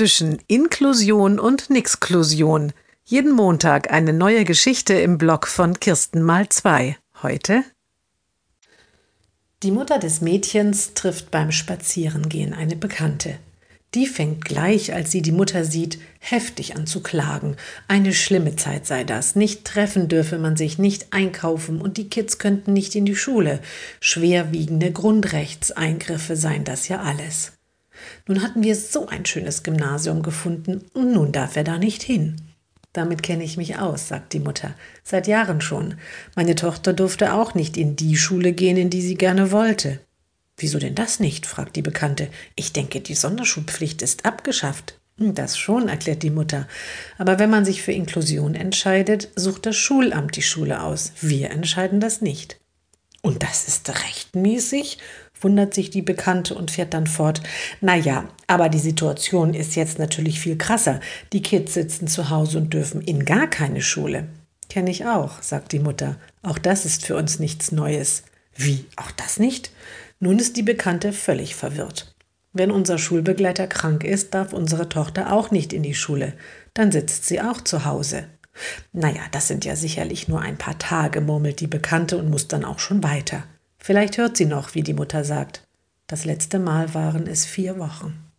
zwischen Inklusion und Nixklusion. Jeden Montag eine neue Geschichte im Blog von Kirsten mal zwei. Heute Die Mutter des Mädchens trifft beim Spazierengehen eine Bekannte. Die fängt gleich, als sie die Mutter sieht, heftig an zu klagen. Eine schlimme Zeit sei das. Nicht treffen dürfe man sich, nicht einkaufen und die Kids könnten nicht in die Schule. Schwerwiegende Grundrechtseingriffe seien das ja alles. Nun hatten wir so ein schönes Gymnasium gefunden und nun darf er da nicht hin. Damit kenne ich mich aus, sagt die Mutter. Seit Jahren schon. Meine Tochter durfte auch nicht in die Schule gehen, in die sie gerne wollte. Wieso denn das nicht? fragt die Bekannte. Ich denke, die Sonderschulpflicht ist abgeschafft. Hm, das schon, erklärt die Mutter. Aber wenn man sich für Inklusion entscheidet, sucht das Schulamt die Schule aus. Wir entscheiden das nicht. Das ist rechtmäßig? wundert sich die Bekannte und fährt dann fort. Naja, aber die Situation ist jetzt natürlich viel krasser. Die Kids sitzen zu Hause und dürfen in gar keine Schule. Kenne ich auch, sagt die Mutter. Auch das ist für uns nichts Neues. Wie, auch das nicht? Nun ist die Bekannte völlig verwirrt. Wenn unser Schulbegleiter krank ist, darf unsere Tochter auch nicht in die Schule. Dann sitzt sie auch zu Hause. Naja, das sind ja sicherlich nur ein paar Tage, murmelt die Bekannte und muss dann auch schon weiter. Vielleicht hört sie noch, wie die Mutter sagt. Das letzte Mal waren es vier Wochen.